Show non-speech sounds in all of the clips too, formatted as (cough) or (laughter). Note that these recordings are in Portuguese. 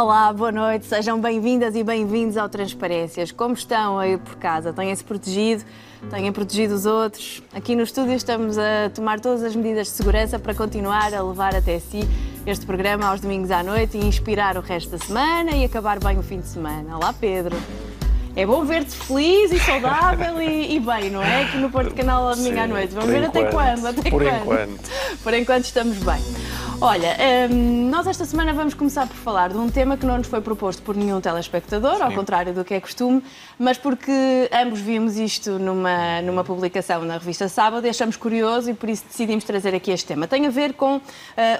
Olá, boa noite, sejam bem-vindas e bem-vindos ao Transparências. Como estão aí por casa? Têm-se protegido? Têm protegido os outros? Aqui no estúdio estamos a tomar todas as medidas de segurança para continuar a levar até si este programa aos domingos à noite e inspirar o resto da semana e acabar bem o fim de semana. Olá, Pedro. É bom ver-te feliz e saudável e, e, bem, não é? Aqui no Porto Canal, domingo à noite. Vamos ver enquanto, até quando. Até por quando. enquanto. Por enquanto estamos bem. Olha, hum, nós esta semana vamos começar por falar de um tema que não nos foi proposto por nenhum telespectador, ao contrário do que é costume, mas porque ambos vimos isto numa, numa publicação na revista Sábado e achamos curioso e por isso decidimos trazer aqui este tema. Tem a ver com uh,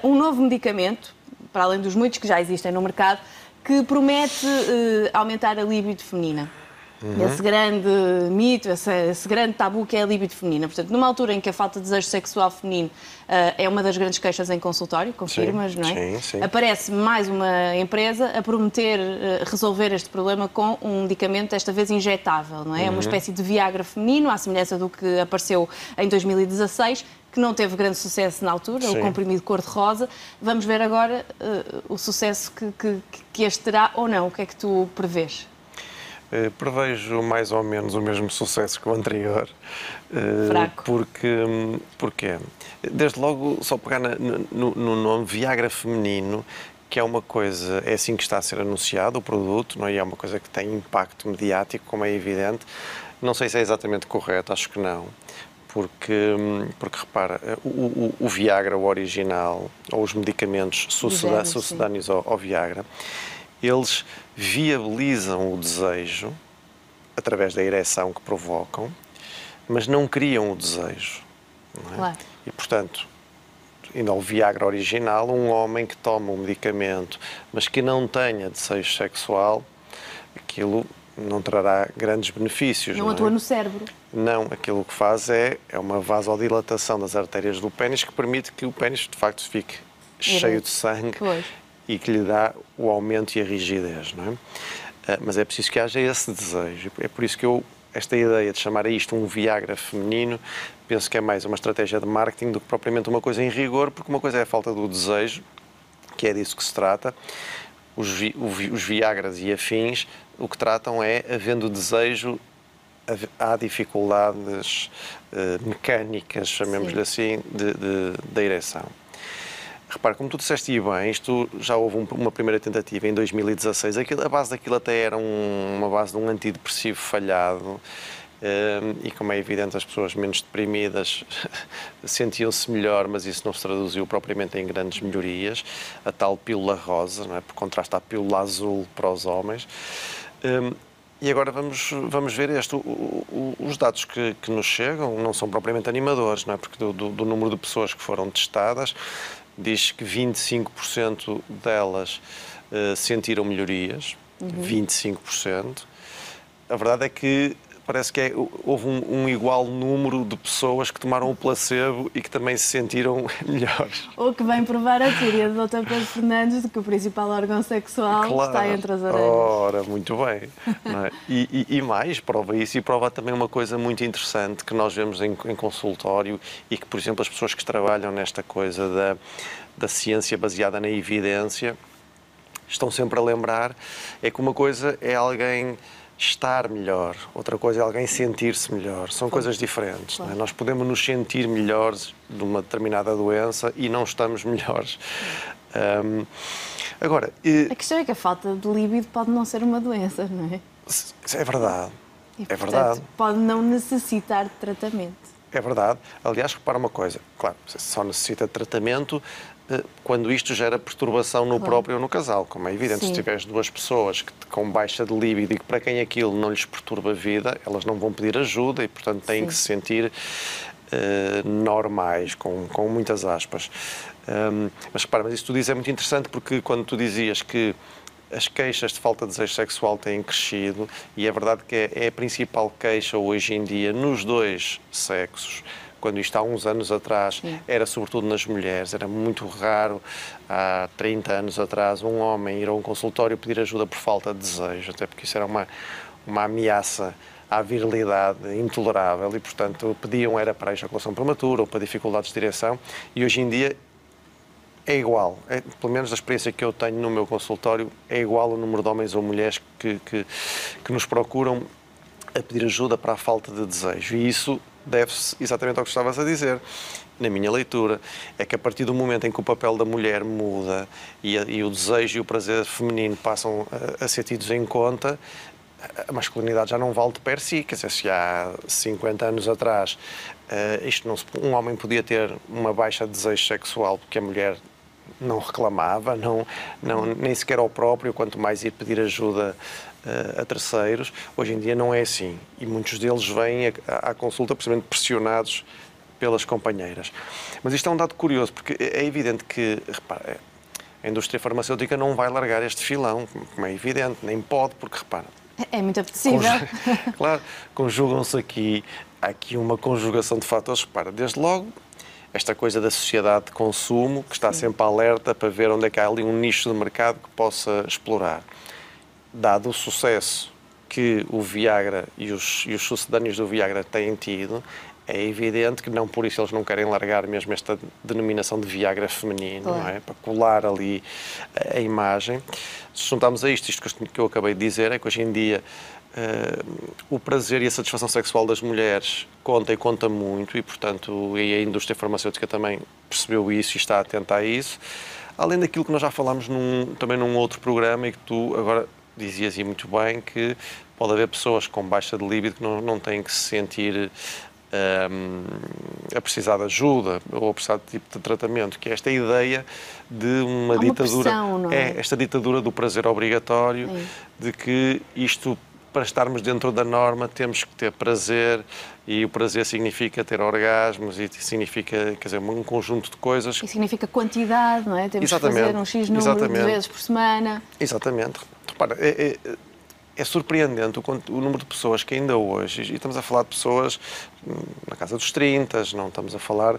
um novo medicamento, para além dos muitos que já existem no mercado, que promete uh, aumentar a libido feminina. Uhum. Esse grande mito, esse, esse, grande tabu que é a libido feminina. Portanto, numa altura em que a falta de desejo sexual feminino uh, é uma das grandes queixas em consultório, confirmas, sim, não é? Sim, sim. Aparece mais uma empresa a prometer uh, resolver este problema com um medicamento, desta vez injetável, não é? É Uhum. uma espécie de Viagra feminino, à semelhança do que apareceu em 2016, que não teve grande sucesso na altura, Sim. o comprimido cor-de-rosa. Vamos ver agora uh, o sucesso que, que, que este terá ou não. O que é que tu prevês? Uh, prevejo mais ou menos o mesmo sucesso que o anterior. Uh, Fraco. Porque, porque, desde logo, só pegar na, no, no, nome Viagra feminino, que é uma coisa, é assim que está a ser anunciado o produto, não é? E é uma coisa que tem impacto mediático, como é evidente. Não sei se é exatamente correto, acho que não. Porque, porque repara, o, o, o Viagra, o original, ou os medicamentos suceda, sucedâneos ao, ao Viagra, eles viabilizam o desejo através da ereção que provocam, mas não criam o desejo. É? Claro. E, portanto, ainda ao Viagra original, um homem que toma um medicamento, mas que não tenha desejo sexual, aquilo não trará grandes benefícios. Não, não atua é? no cérebro. Não, aquilo que faz é, é uma vasodilatação das artérias do pênis que permite que o pênis, de facto, fique cheio de sangue Pois. E que lhe dá o aumento e a rigidez, não é? Uh, mas é preciso que haja esse desejo. É por isso que eu, esta ideia de chamar a isto um Viagra feminino, penso que é mais uma estratégia de marketing do que propriamente uma coisa em rigor, porque uma coisa é a falta do desejo, que é disso que se trata. Os, vi, os Viagras e afins, o que tratam é, havendo desejo, há dificuldades uh, mecânicas, chamemos-lhe assim, de, de, da ereção. Repara, como tu disseste e bem, isto já houve um, uma primeira tentativa em 2016. Aquilo, a base daquilo até era um, uma base de um antidepressivo falhado. Um, e como é evidente, as pessoas menos deprimidas (laughs) sentiam-se melhor, mas isso não se traduziu propriamente em grandes melhorias. A tal pílula rosa, não é? por contraste à pílula azul para os homens. Um, e agora vamos, vamos ver este. O, o, os dados que, que, nos chegam não são propriamente animadores, não é? porque do, do, do número de pessoas que foram testadas, diz que 25% delas uh, sentiram melhorias, uhum. 25%. A verdade é que parece que é, houve um, um, igual número de pessoas que tomaram o placebo e que também se sentiram (laughs) melhores. Ou que vem provar a teoria do Dr. Pedro Fernandes de que o principal órgão sexual claro. está entre as orelhas. Ora, muito bem. É? E, e, e, mais, prova isso e prova também uma coisa muito interessante que nós vemos em, em consultório e que, por exemplo, as pessoas que trabalham nesta coisa da, da ciência baseada na evidência estão sempre a lembrar é que uma coisa é alguém estar melhor, outra coisa é alguém sentir-se melhor. São coisas diferentes. Claro. É? Nós podemos nos sentir melhores de uma determinada doença e não estamos melhores. Agora, a questão é que a falta de líbido pode não ser uma doença, não é? É verdade. E, é portanto, verdade. Pode não necessitar de tratamento. É verdade. Aliás, repara uma coisa. Claro, só necessita de tratamento quando isto gera perturbação no claro. próprio ou no casal, como é evidente. Sim. Se tiveres duas pessoas que, com baixa de líbido e que para quem aquilo não lhes perturba a vida, elas não vão pedir ajuda e, portanto, têm Sim. que se sentir uh, normais, com, com muitas aspas. Um, mas repara, mas isso que tu dizes é muito interessante porque quando tu dizias que as queixas de falta de desejo sexual têm crescido e é verdade que é, é a principal queixa hoje em dia nos dois sexos. Quando isto há uns anos atrás era sobretudo nas mulheres, era muito raro, há 30 anos atrás, um homem ir a um consultório pedir ajuda por falta de desejo, até porque isso era uma, uma ameaça à virilidade intolerável e, portanto, pediam era para a ejaculação prematura ou para dificuldades de direção e hoje em dia é igual, é, pelo menos a experiência que eu tenho no meu consultório, é igual o número de homens ou mulheres que, que, que nos procuram a pedir ajuda para a falta de desejo. E isso deve-se exatamente ao que estavas a dizer. Na minha leitura, é que a partir do momento em que o papel da mulher muda e, a, e o desejo e o prazer feminino passam a, a ser tidos em conta, a masculinidade já não vale de per si. Quer dizer, se há 50 anos atrás uh, isto não se, um homem podia ter uma baixa de desejo sexual porque a mulher não reclamava, não, não, nem sequer ao próprio, quanto mais ir pedir ajuda uh, a terceiros. Hoje em dia não é assim. E muitos deles vêm à, à consulta precisamente pressionados pelas companheiras. Mas isto é um dado curioso, porque é evidente que, repara, a indústria farmacêutica não vai largar este filão, como é evidente, nem pode, porque, repara, é muito apetecível. (laughs) claro, conjugam-se aqui, aqui uma conjugação de fatores. Para, desde logo, esta coisa da sociedade de consumo, que está Sim. sempre alerta para ver onde é que há ali um nicho de mercado que possa explorar. Dado o sucesso que o Viagra e os, e os sucedâneos do Viagra têm tido, é evidente que não por isso eles não querem largar mesmo esta denominação de Viagra feminino, claro. não é? Para colar ali a, imagem. Se juntarmos a isto, isto que eu acabei de dizer, é que hoje em dia uh, o prazer e a satisfação sexual das mulheres conta e conta muito e, portanto, e a indústria farmacêutica também percebeu isso e está atenta a isso. Além daquilo que nós já falámos num, também num outro programa e que tu agora dizias e muito bem que pode haver pessoas com baixa de libido que não, não têm que se sentir um, a precisar de ajuda ou a precisar de tipo de tratamento, que é esta ideia de uma, uma ditadura. Pressão, é? é? esta ditadura do prazer obrigatório, é. de que isto para estarmos dentro da norma temos que ter prazer e o prazer significa ter orgasmos e significa, quer dizer, um conjunto de coisas. E significa quantidade, não é? Temos Exatamente. que fazer um X número Exatamente. de vezes por semana. Exatamente. Repara, é, é, é surpreendente o, o, número de pessoas que ainda hoje, e estamos a falar de pessoas hum, na casa dos 30, não estamos a falar,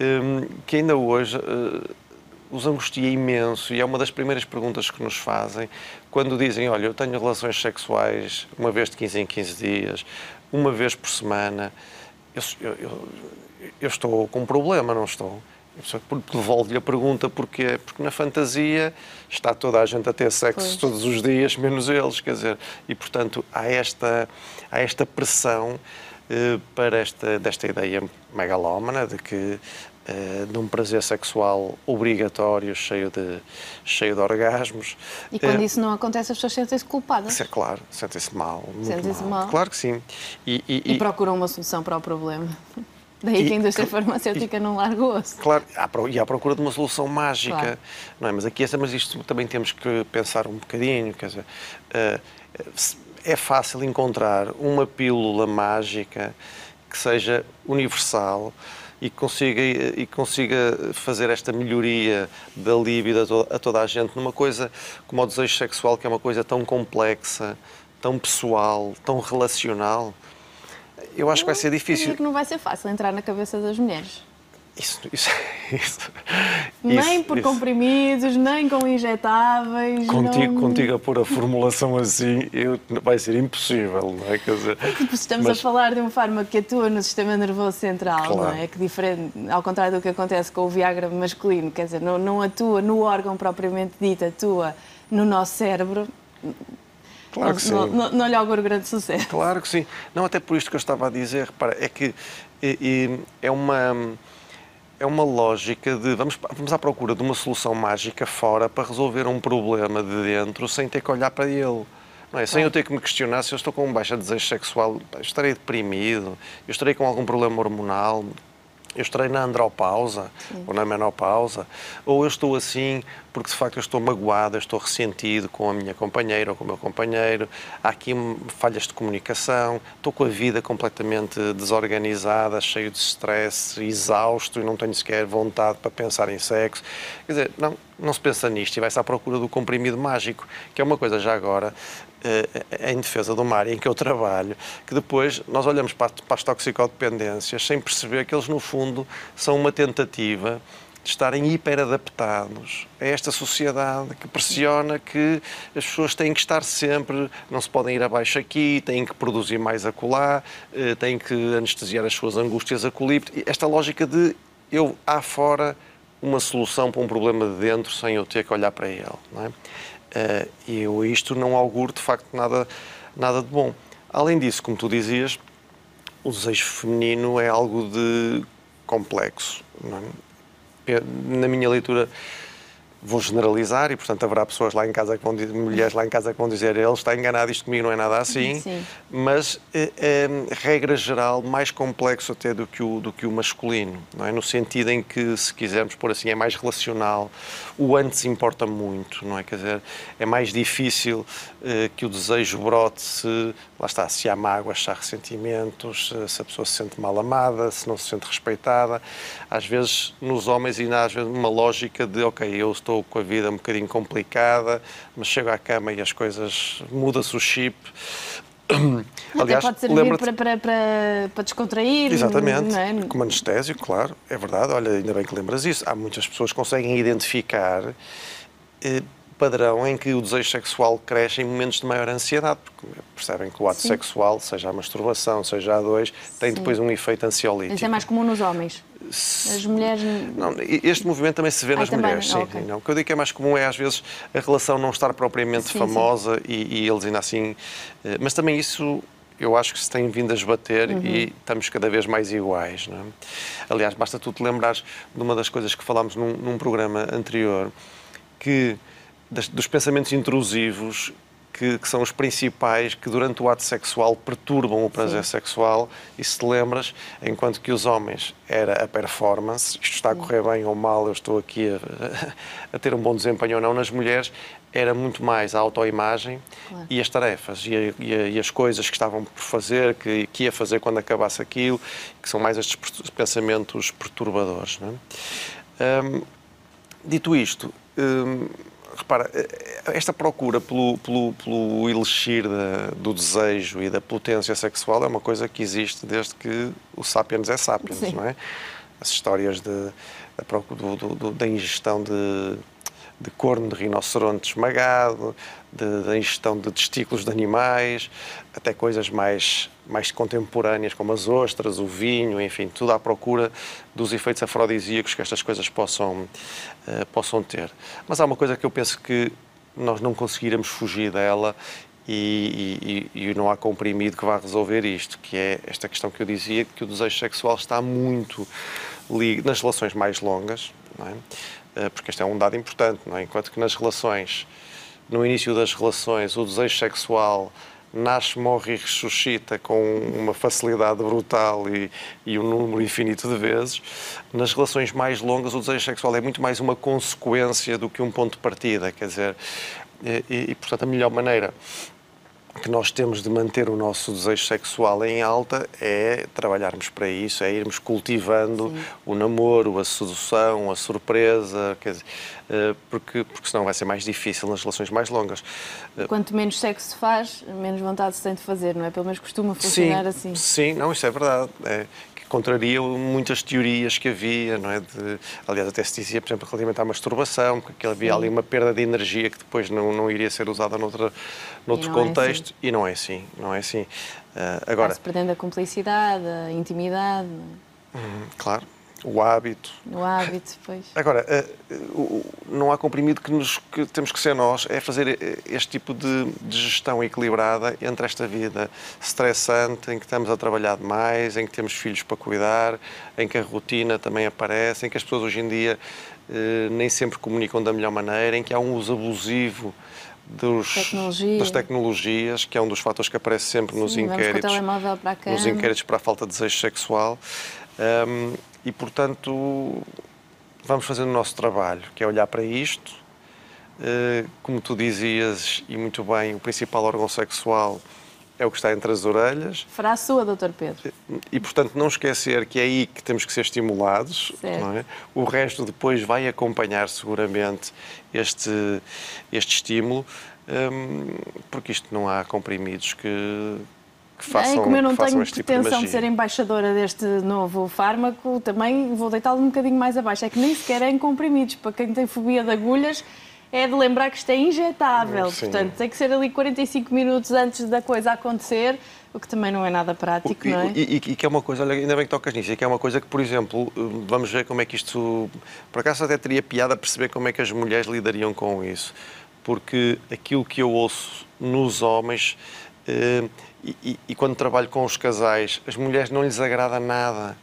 um, que ainda hoje uh, os angustia imenso e é uma das primeiras perguntas que nos fazem quando dizem, olha, eu tenho relações sexuais uma vez de 15 em 15 dias, uma vez por semana, eu, eu, eu estou com um problema, não estou? Devolve-lhe a pergunta porque porque na fantasia está toda a gente a ter sexo pois. todos os dias menos eles quer dizer e portanto há esta há esta pressão eh, para esta desta ideia megalómana de que eh, de um prazer sexual obrigatório cheio de cheio de orgasmos e quando eh, isso não acontece as pessoas sentem-se culpadas é claro sentem-se mal sentem-se mal. mal. claro que sim e, e, e, e procuram uma solução para o problema Daí e, que a indústria farmacêutica e, não larga o osso. Claro, e à procura de uma solução mágica. Claro. Não é? Mas aqui mas isto também temos que pensar um bocadinho. Quer dizer, uh, é fácil encontrar uma pílula mágica que seja universal e consiga, e consiga fazer esta melhoria da libido a toda, a toda a gente numa coisa como o desejo sexual, que é uma coisa tão complexa, tão pessoal, tão relacional eu acho que vai ser difícil. Eu que não vai ser fácil entrar na cabeça das mulheres. Isso, isso, (laughs) isso, nem por isso. comprimidos, nem com injetáveis. Contigo, não... contigo a pôr a formulação assim eu, vai ser impossível, não é? Quer dizer, estamos mas... a falar de um fármaco que atua no sistema nervoso central, claro. não é? Que diferente, ao contrário do que acontece com o Viagra masculino, quer dizer, não, não atua no órgão propriamente dito, atua no nosso cérebro Claro que sim. Não, não, não lhe auguro grande sucesso. Claro que sim. Não, até por isto que eu estava a dizer, repara, é que é, é uma é uma lógica de vamos, vamos à procura de uma solução mágica fora para resolver um problema de dentro sem ter que olhar para ele. Não é? Sem eu ter que me questionar se eu estou com um baixo desejo sexual, estarei deprimido, eu estarei com algum problema hormonal, eu estarei na andropausa Sim. ou na menopausa, ou eu estou assim porque de facto eu estou magoado, eu estou ressentido com a minha companheira ou com o meu companheiro, há aqui falhas de comunicação, estou com a vida completamente desorganizada, cheio de stress, exausto e não tenho sequer vontade para pensar em sexo. Quer dizer, não, não se pensa nisto e vai-se à procura do comprimido mágico, que é uma coisa já agora em defesa de uma área em que eu trabalho, que depois nós olhamos para as toxicodependências sem perceber que eles, no fundo, são uma tentativa de estarem hiperadaptados a esta sociedade que pressiona que as pessoas têm que estar sempre, não se podem ir abaixo aqui, têm que produzir mais acolá, eh, têm que anestesiar as suas angústias acolí. Esta lógica de eu, á fora, uma solução para um problema de dentro sem eu ter que olhar para ele. Não é? Uh, e eu isto não auguro de facto nada, nada de bom. Além disso, como tu dizias, o desejo feminino é algo de complexo. É? Na minha leitura, vou generalizar e, portanto, haverá pessoas lá em casa que vão dizer, mulheres lá em casa que vão dizer ele está enganado, isto comigo não é nada assim. Sim. Mas, é, é, regra geral, mais complexo até do que, o, do que o masculino, não é? No sentido em que, se quisermos pôr assim, é mais relacional. O antes importa muito, não é? Quer dizer, é mais difícil eh, que o desejo brote se, lá está, se há mágoas, se há ressentimentos, se a pessoa se sente mal amada, se não se sente respeitada. Às vezes, nos homens, ainda há às vezes uma lógica de, ok, eu estou estou com a vida um bocadinho complicada, mas chego à cama e as coisas muda-se o chip. Aliás, Até pode servir para, para, para, para, descontrair. Exatamente, é? como anestésio, claro, é verdade. Olha, ainda bem que lembras isso. Há muitas pessoas que conseguem identificar eh, padrão em que o desejo sexual cresce em momentos de maior ansiedade, porque percebem que o ato Sim. sexual, seja a masturbação, seja a dois, tem Sim. depois um efeito ansiolítico. Isso é mais comum nos homens. As mulheres. Não, este movimento também se vê ah, nas mulheres, sim. Okay. Não, o que eu digo que é mais comum é, às vezes, a relação não estar propriamente sim, famosa sim. E, e, eles ainda assim. Eh, mas também isso eu acho que se tem vindo a esbater uhum. e estamos cada vez mais iguais. Não é? Aliás, basta tu te lembrares de uma das coisas que falámos num, num programa anterior, que das, dos pensamentos intrusivos que, que, são os principais que durante o ato sexual perturbam o prazer Sim. sexual e se te lembras, enquanto que os homens era a performance, isto está a correr bem ou mal, eu estou aqui a, (laughs) a ter um bom desempenho ou não, nas mulheres era muito mais a autoimagem claro. e as tarefas e, a, e, a, e, as coisas que estavam por fazer, que, que ia fazer quando acabasse aquilo, que são mais estes pensamentos perturbadores. É? Hum, dito isto, hum, repara, esta procura pelo, pelo, pelo elixir do desejo e da potência sexual é uma coisa que existe desde que o sapiens é sapiens, Sim. não é? As histórias de, da, do, do, da ingestão de, de corno de rinoceronte esmagado, da ingestão de testículos de animais, até coisas mais, mais contemporâneas como as ostras, o vinho, enfim, tudo à procura dos efeitos afrodisíacos que estas coisas possam, uh, possam ter. Mas há uma coisa que eu penso que nós não conseguiremos fugir dela e, e, e, não há comprimido que vá resolver isto, que é esta questão que eu dizia, que o desejo sexual está muito ligado nas relações mais longas, é? Eh, porque este é um dado importante, é? enquanto que nas relações no início das relações, o desejo sexual nasce, morre e ressuscita com uma facilidade brutal e, e, um número infinito de vezes. Nas relações mais longas, o desejo sexual é muito mais uma consequência do que um ponto de partida, quer dizer, e, e portanto, a melhor maneira que nós temos de manter o nosso desejo sexual em alta é trabalharmos para isso, é irmos cultivando Sim. o namoro, a sedução, a surpresa, dizer, eh, porque, porque senão vai ser mais difícil nas relações mais longas. Eh, Quanto menos sexo se faz, menos vontade se tem de fazer, não é? Pelo menos costuma funcionar sim, assim. Sim, não, isso é verdade. É, contraria muitas teorias que havia, não é? De, aliás, até se dizia, por exemplo, relativamente à masturbação, que havia Sim. ali uma perda de energia que depois não, não iria ser usada noutra, noutro contexto, é assim. e não é assim, não é assim. Uh, agora... se perdendo a cumplicidade, a intimidade. Hum, claro o hábito. O hábito, pois. Agora, eh, não há comprimido que, nos, que temos que ser nós, é fazer eh, este tipo de, de, gestão equilibrada entre esta vida estressante, em que estamos a trabalhar demais, em que temos filhos para cuidar, em que a rotina também aparece, em que as pessoas hoje em dia eh, nem sempre comunicam da melhor maneira, em que há um uso abusivo dos, Tecnologia. das tecnologias, que é um dos fatores que aparece sempre Sim, nos inquéritos, nos inquéritos para a falta de desejo sexual. Um, e, portanto, vamos fazer o nosso trabalho, que é olhar para isto. Eh, como tu dizias, e muito bem, o principal órgão sexual é o que está entre as orelhas. Fará a sua, Dr. Pedro. E, portanto, não esquecer que é aí que temos que ser estimulados. É? O resto depois vai acompanhar seguramente este, este estímulo, hum, porque isto não há comprimidos que, que façam, é, como eu não tenho pretensão tipo de, de, ser embaixadora deste novo fármaco, também vou deitá-lo um bocadinho mais abaixo. É que nem sequer é em comprimidos. Para quem tem fobia de agulhas, é de lembrar que isto é injetável. Sim. Portanto, tem que ser ali 45 minutos antes da coisa acontecer. O que também não é nada prático, e, não é? E, e, e, que é uma coisa, olha, ainda bem que tocas nisso, e que é uma coisa que, por exemplo, vamos ver como é que isto. Por acaso até teria piada perceber como é que as mulheres lidariam com isso. Porque aquilo que eu ouço nos homens, eh, e, e, quando trabalho com os casais, as mulheres não lhes agrada nada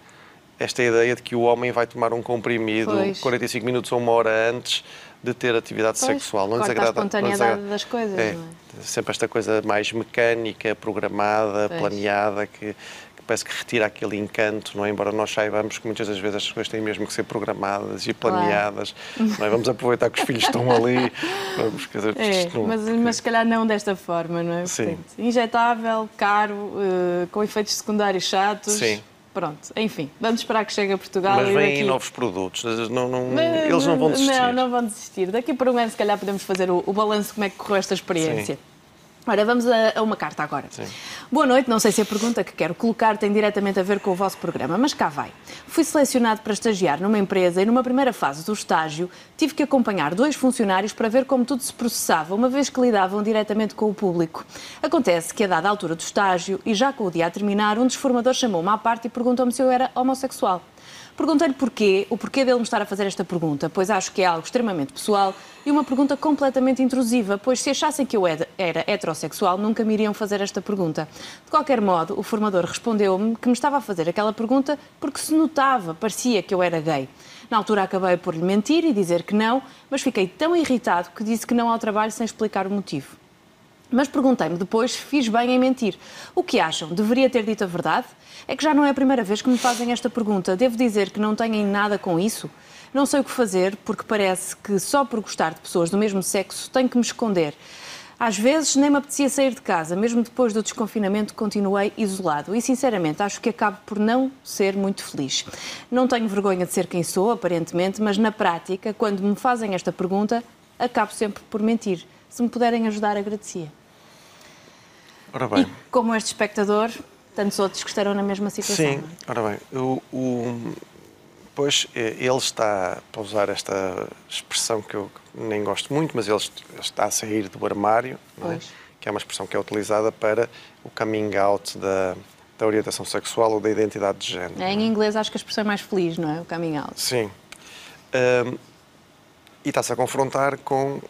esta ideia de que o homem vai tomar um comprimido pois. 45 minutos ou uma hora antes de ter atividade pois, sexual. Não lhes agrada. A espontaneidade das coisas, é, não é? Sempre esta coisa mais mecânica, programada, pois. planeada, que, parece que retira aquele encanto, não é? Embora nós saibamos que muitas das vezes estas coisas têm mesmo que ser programadas e planeadas. Claro. Não é? Vamos aproveitar que os filhos estão ali. Vamos, dizer, é, não, mas, mas se calhar não desta forma, não é? Sim. Portanto, injetável, caro, uh, com efeitos secundários chatos. Sim. Pronto, enfim, vamos esperar que chegue a Portugal. Mas vêm daqui... novos produtos, não, não, Mas, eles não vão desistir. Não, não vão desistir. Daqui por um ano, se calhar, podemos fazer o, o balanço de como é que correu esta experiência. Sim. Ora, vamos a, a, uma carta agora. Sim. Boa noite, não sei se a pergunta que quero colocar tem diretamente a ver com o vosso programa, mas cá vai. Fui selecionado para estagiar numa empresa e numa primeira fase do estágio tive que acompanhar dois funcionários para ver como tudo se processava, uma vez que lidavam diretamente com o público. Acontece que a dada altura do estágio e já com o dia a terminar, um dos formadores chamou-me à parte e perguntou-me se eu era homossexual. Perguntei-lhe porquê, o porquê dele me estar a fazer esta pergunta, pois acho que é algo extremamente pessoal e uma pergunta completamente intrusiva, pois se achassem que eu era heterossexual, nunca me iriam fazer esta pergunta. De qualquer modo, o formador respondeu-me que me estava a fazer aquela pergunta porque se notava, parecia que eu era gay. Na altura acabei por lhe mentir e dizer que não, mas fiquei tão irritado que disse que não ao trabalho sem explicar o motivo. Mas perguntei-me depois fiz bem em mentir. O que acham? Deveria ter dito a verdade? É que já não é a primeira vez que me fazem esta pergunta. Devo dizer que não têm nada com isso? Não sei o que fazer, porque parece que só por gostar de pessoas do mesmo sexo tenho que me esconder. Às vezes nem me apetecia sair de casa, mesmo depois do desconfinamento continuei isolado e sinceramente acho que acabo por não ser muito feliz. Não tenho vergonha de ser quem sou, aparentemente, mas na prática, quando me fazem esta pergunta, acabo sempre por mentir. Se me puderem ajudar, agradecia. Ora bem. E como este espectador, tantos outros que estarão na mesma situação. Sim, ora bem, o, o, pois eh, ele está, para usar esta expressão que eu nem gosto muito, mas ele está a sair do armário, é? que é uma expressão que é utilizada para o coming out da, da orientação sexual ou da identidade de género. É, em inglês acho que a expressão é mais feliz, não é? O coming out. Sim. Um, e está-se a confrontar com,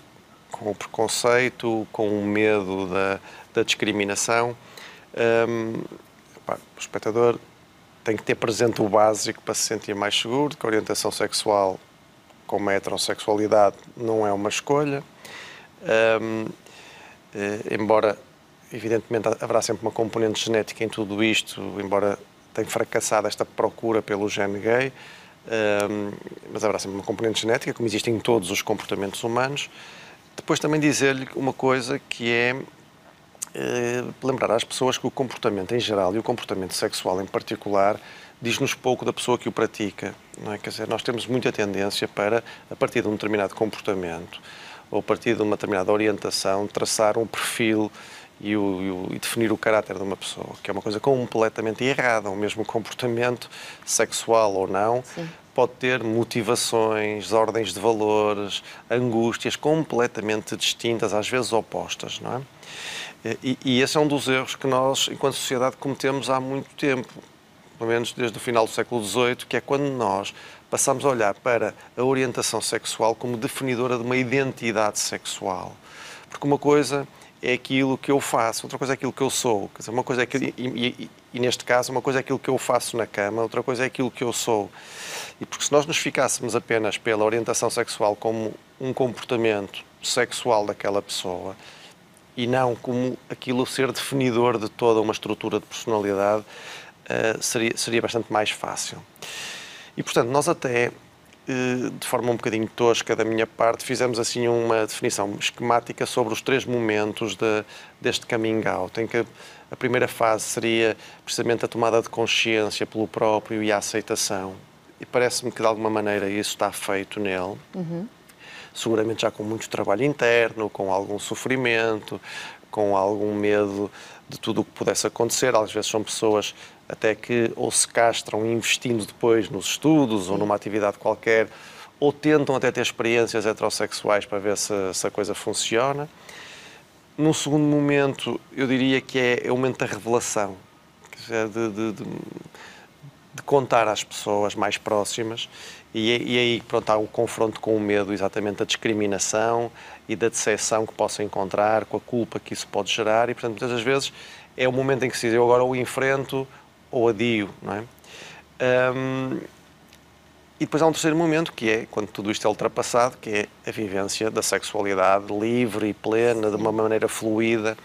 com o preconceito, com o medo da, da discriminação. Um, o espectador tem que ter presente o básico para se sentir mais seguro, que a orientação sexual, como a heterossexualidade, não é uma escolha. Um, eh, embora, evidentemente, haverá sempre uma componente genética em tudo isto, embora tenha fracassado esta procura pelo gene gay, um, mas haverá sempre uma componente genética, como existe em todos os comportamentos humanos. Depois também dizer-lhe uma coisa que é lembrar às pessoas que o comportamento em geral e o comportamento sexual em particular diz-nos pouco da pessoa que o pratica. Não é? Quer dizer, nós temos muita tendência para, a partir de um determinado comportamento ou a partir de uma determinada orientação, traçar um perfil e, o, e, o, e, definir o caráter de uma pessoa, que é uma coisa completamente errada. O mesmo comportamento, sexual ou não, Sim. pode ter motivações, ordens de valores, angústias completamente distintas, às vezes opostas, não é? E, e, esse é um dos erros que nós, enquanto sociedade, cometemos há muito tempo, pelo menos desde o final do século XVIII, que é quando nós passamos a olhar para a orientação sexual como definidora de uma identidade sexual. Porque uma coisa é aquilo que eu faço, outra coisa é aquilo que eu sou. Quer dizer, uma coisa é aquilo, e, e, e, neste caso, uma coisa é aquilo que eu faço na cama, outra coisa é aquilo que eu sou. E porque se nós nos ficássemos apenas pela orientação sexual como um comportamento sexual daquela pessoa, e não como aquilo ser definidor de toda uma estrutura de personalidade, uh, seria, seria bastante mais fácil. E, portanto, nós até, uh, de forma um bocadinho tosca da minha parte, fizemos assim uma definição esquemática sobre os três momentos de, deste coming out, em que a primeira fase seria precisamente a tomada de consciência pelo próprio e a aceitação. E parece-me que, de alguma maneira, isso está feito nele. Uhum seguramente já com muito trabalho interno, com algum sofrimento, com algum medo de tudo o que pudesse acontecer. Às vezes são pessoas até que ou se castram investindo depois nos estudos ou numa atividade qualquer, ou tentam até ter experiências heterossexuais para ver se, se a coisa funciona. num segundo momento, eu diria que é, é o momento da revelação, de, de, de, de contar às pessoas mais próximas e, e, aí pronto, há o confronto com o medo, exatamente da discriminação e da decepção que possa encontrar, com a culpa que isso pode gerar e, portanto, muitas das vezes é o momento em que se diz eu agora o enfrento ou adio, não é? Um, e depois há um terceiro momento, que é quando tudo isto é ultrapassado, que é a vivência da sexualidade livre e plena, de uma maneira fluida.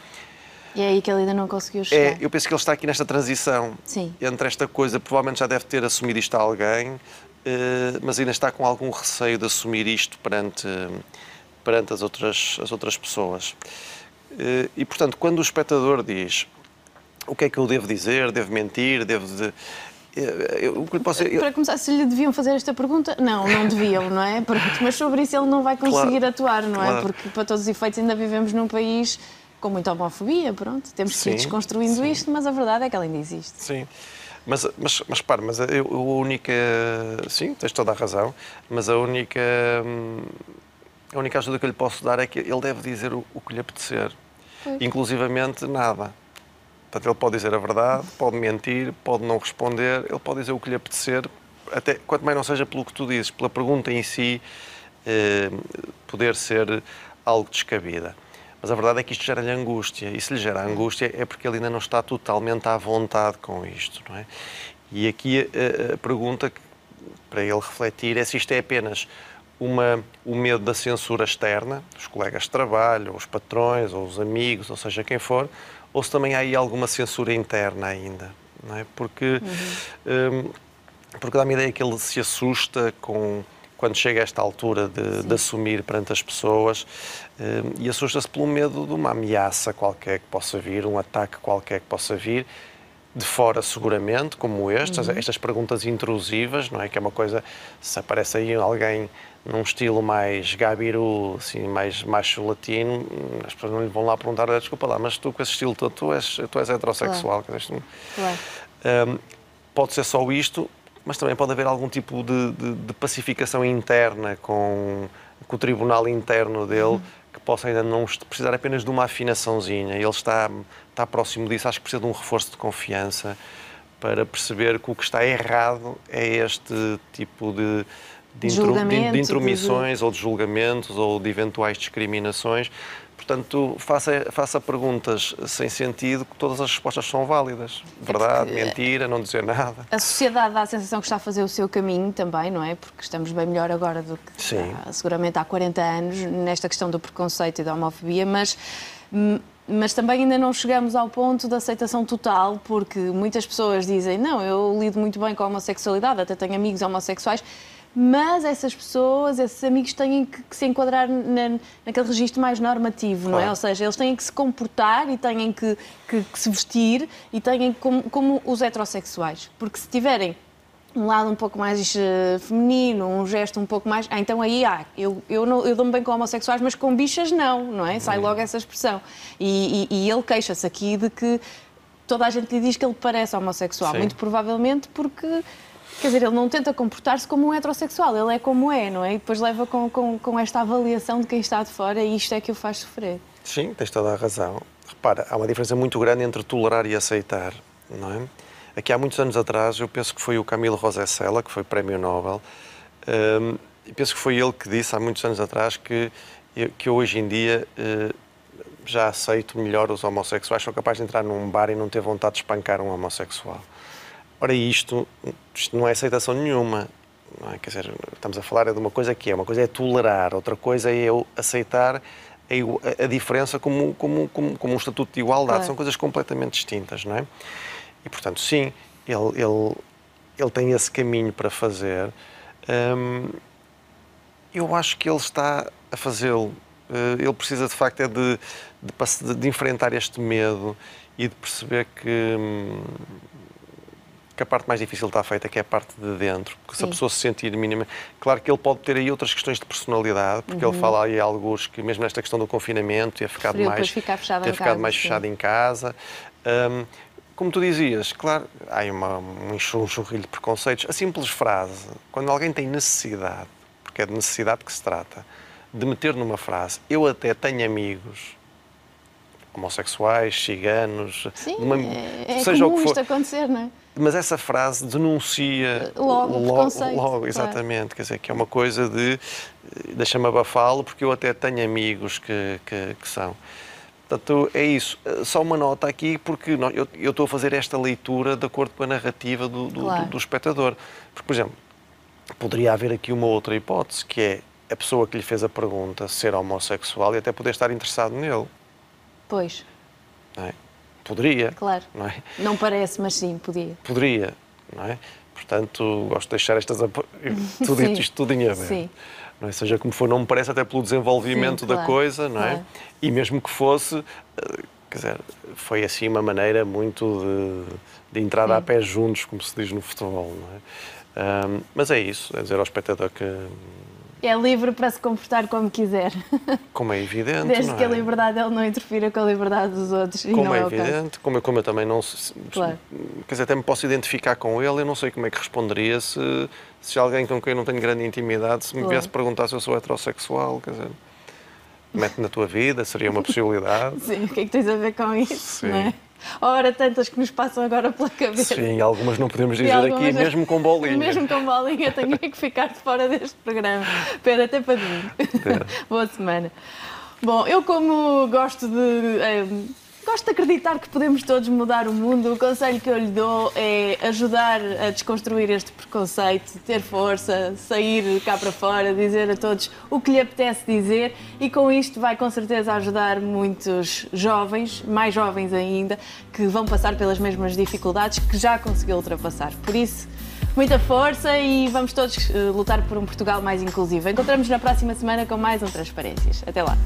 E é aí que ele ainda não conseguiu chegar. É, eu penso que ele está aqui nesta transição Sim. entre esta coisa, provavelmente já deve ter assumido isto a alguém, mas ainda está com algum receio de assumir isto perante, perante as, outras, as outras pessoas. Eh, e, portanto, quando o espectador diz o que é que eu devo dizer, devo mentir, devo... De, eh, eu, posso, eu... Para começar, se lhe deviam fazer esta pergunta, não, não deviam, não é? mas sobre isso ele não vai conseguir claro, atuar, não é? claro. é? Porque, para todos os efeitos, ainda vivemos num país com muita homofobia, pronto, temos que sim, ir desconstruindo sim. isto, mas a verdade é que ela ainda existe. Sim. Mas, mas, mas para, mas a, a única. Sim, tens toda a razão, mas a única. Hum, a única ajuda que eu lhe posso dar é que ele deve dizer o, o que lhe apetecer. Pois. Inclusivamente nada. Portanto, ele pode dizer a verdade, pode mentir, pode não responder, ele pode dizer o que lhe apetecer, até, quanto mais não seja pelo que tu dizes, pela pergunta em si eh, poder ser algo descabida. Mas a verdade é que isto gera-lhe angústia. E se lhe gera angústia é porque ele ainda não está totalmente à vontade com isto. Não é? E aqui a, a pergunta para ele refletir é se isto é apenas uma, o medo da censura externa, dos colegas de trabalho, ou os patrões, ou os amigos, ou seja quem for, ou se também há aí alguma censura interna ainda. Não é? Porque, uhum. um, porque dá-me a ideia que ele se assusta com quando chega a esta altura de, de assumir perante as pessoas eh, e assusta-se pelo medo de uma ameaça qualquer que possa vir, um ataque qualquer que possa vir, de fora seguramente, como estas, uhum. estas perguntas intrusivas, não é? Que é uma coisa, se aparece aí alguém num estilo mais gabiru, assim, mais macho latino, as pessoas não lhe vão lá perguntar, desculpa lá, mas tu com esse estilo todo, tu és, tu és heterossexual. Claro. claro. Um, pode ser só isto, mas também pode haver algum tipo de, de, de pacificação interna com, com, o tribunal interno dele, uhum. que possa ainda não precisar apenas de uma afinaçãozinha. Ele está, está próximo disso, acho que precisa de um reforço de confiança para perceber que o que está errado é este tipo de, de, de, de intromissões ou de julgamentos ou de eventuais discriminações Portanto, faça, faça perguntas sem sentido que todas as respostas são válidas. Verdade, é mentira, não dizer nada. A sociedade dá a sensação que está a fazer o seu caminho também, não é? Porque estamos bem melhor agora do que Sim. Há, seguramente há 40 anos nesta questão do preconceito e da homofobia, mas mas também ainda não chegamos ao ponto da aceitação total, porque muitas pessoas dizem: não, eu lido muito bem com a homossexualidade, até tenho amigos homossexuais, mas essas pessoas, esses amigos têm que, que se enquadrar na, naquele registro mais normativo, não é? Ou seja, eles têm que se comportar e têm que, que, que se vestir e têm como, como os heterossexuais. Porque se tiverem um lado um pouco mais uh, feminino, um gesto um pouco mais. Ah, então aí, ah, eu, eu, não, eu dou-me bem com homossexuais, mas com bichas não, não é? Sai logo essa expressão. E, e, e ele queixa-se aqui de que toda a gente lhe diz que ele parece homossexual, Sim. muito provavelmente porque Quer dizer, ele não tenta comportar-se como um heterossexual, ele é como é, não é? E depois leva com, com, com esta avaliação de quem está de fora e isto é que o faz sofrer. Sim, tens toda a razão. Repara, há uma diferença muito grande entre tolerar e aceitar, não é? Aqui há muitos anos atrás, eu penso que foi o Camilo Rosesella, que foi Prémio Nobel, um, e penso que foi ele que disse há muitos anos atrás que, que eu hoje em dia uh, já aceito melhor os homossexuais, sou capaz de entrar num bar e não ter vontade de espancar um homossexual. Ora, isto, isto não é aceitação nenhuma. Não é? Quer dizer, estamos a falar de uma coisa que é, uma coisa é tolerar, outra coisa é eu aceitar a, a diferença como, como, como, como, um estatuto de igualdade. Claro. São coisas completamente distintas, não é? E, portanto, sim, ele, ele, ele tem esse caminho para fazer. Hum, eu acho que ele está a fazê-lo. Uh, ele precisa, de facto, é de, de, de, enfrentar este medo e de perceber que... Hum, que a parte mais difícil está feita, que é a parte de dentro. Porque Sim. se a pessoa se sentir minimamente. Claro que ele pode ter aí outras questões de personalidade, porque uhum. ele fala aí alguns que, mesmo nesta questão do confinamento, tinha ficado mais, ficar fechado ter ficado casa, mais fechado em casa. Um, como tu dizias, claro, há uma, um enxurrilho de preconceitos. A simples frase, quando alguém tem necessidade, porque é de necessidade que se trata, de meter numa frase, eu até tenho amigos, homossexuais, ciganos, Sim, uma, é, é seja o comum que for. isto acontecer, não é? Mas essa frase denuncia Logo o logo, claro. exatamente, quer dizer, que é uma coisa de eh, deixa-me abafá-lo porque eu até tenho amigos que, que, que são. Portanto, é isso. Eh, Só uma nota aqui, porque nó- eu, eu estou a fazer esta leitura de acordo com a narrativa do, do, Claro. do- do espectador. Porque, por exemplo, poderia haver aqui uma outra hipótese, que é a pessoa que lhe fez a pergunta ser homossexual e até poder estar interessado nele. Pois, Não é? Poderia. claro. Não é? Não parece, mas sim, podia. Poderia, não é? Portanto, gosto de deixar estas. (laughs) Tudo isto tudo em aberto. Sim. Não é? Seja como for, não me parece até pelo desenvolvimento Sim, da claro, coisa, não é? claro. E mesmo que fosse, eh, quer dizer, foi assim uma maneira muito de, de entrar Sim. a pé juntos, como se diz no futebol, não é? Ahm, mas é isso, é dizer ao espectador que, É livre para se comportar como quiser, (laughs) como é evidente, desde que a é? liberdade dele não interfira com a liberdade dos outros. Como é é evidente, como eu, como eu também não se- Claro. quer dizer, até me posso identificar com ele, eu não sei como é que responderia se, se alguém com quem eu não tenho grande intimidade se me Claro. viesse perguntar se eu sou heterossexual, quer dizer, mete na tua vida, seria uma possibilidade. (laughs) Sim, o que é que tens a ver com isso? Sim. É? Ora, tantas que nos passam agora pela cabeça. Sim, algumas não podemos dizer algumas- aqui, mesmo com bolinha. Mesmo com bolinha, tenho que ficar de fora deste programa. Pedro, até para mim. (laughs) Boa semana. Bom, eu como gosto de. eh, gosto de acreditar que podemos todos mudar o mundo, o conselho que eu lhe dou é ajudar a desconstruir este preconceito, ter força, sair cá para fora, dizer a todos o que lhe apetece dizer e com isto vai com certeza ajudar muitos jovens, mais jovens ainda, que vão passar pelas mesmas dificuldades que já conseguiu ultrapassar. Por isso, muita força e vamos todos eh, lutar por um Portugal mais inclusivo. Encontramos na próxima semana com mais um Transparências. Até lá.